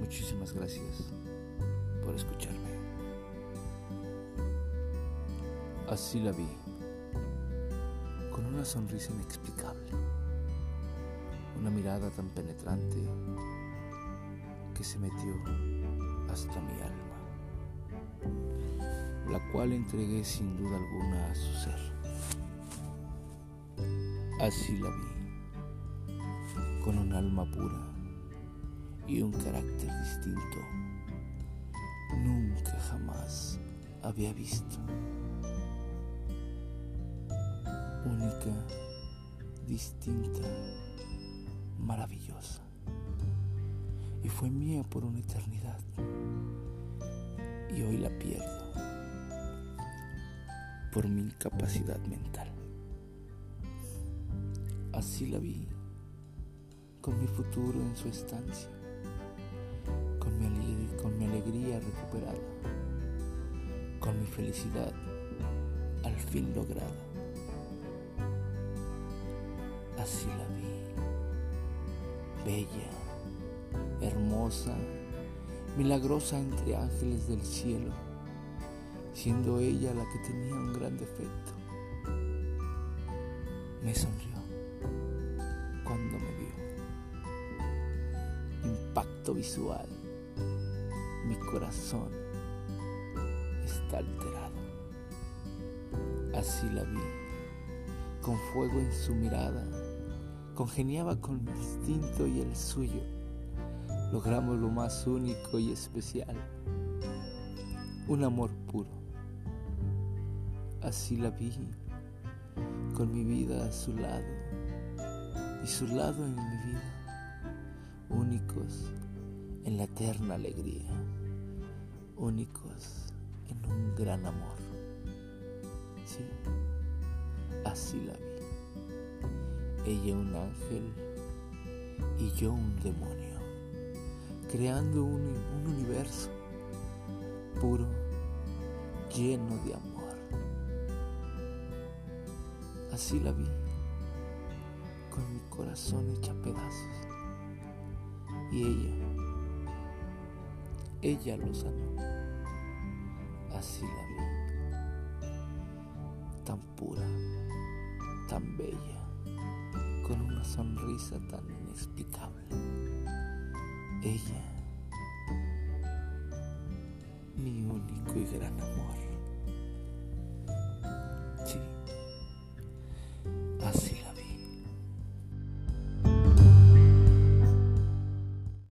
muchísimas gracias por escucharme. Así la vi, con una sonrisa inexplicable, una mirada tan penetrante que se metió hasta mi alma, la cual entregué sin duda alguna a su ser. Así la vi, con un alma pura y un carácter distinto. Nunca jamás había visto. Única, distinta, maravillosa. Y fue mía por una eternidad. Y hoy la pierdo por mi incapacidad mental. Así la vi, con mi futuro en su estancia, recuperada, con mi felicidad al fin lograda. Así la vi, bella, hermosa, milagrosa entre ángeles del cielo, siendo ella la que tenía un gran defecto. Me sonrió cuando me vio. Impacto visual. Mi corazón está alterado. Así la vi, con fuego en su mirada. Congeniaba con mi instinto y el suyo. Logramos lo más único y especial. Un amor puro. Así la vi, con mi vida a su lado y su lado en mi vida, únicos en la eterna alegría, únicos en un gran amor. Sí, así la vi. Ella un ángel y yo un demonio, creando un, un universo puro, lleno de amor. Así la vi con mi corazón hecha pedazos. Y ella, ella lo sanó. Así la vi, tan pura, tan bella, con una sonrisa tan inexplicable. Ella, mi único y gran amor.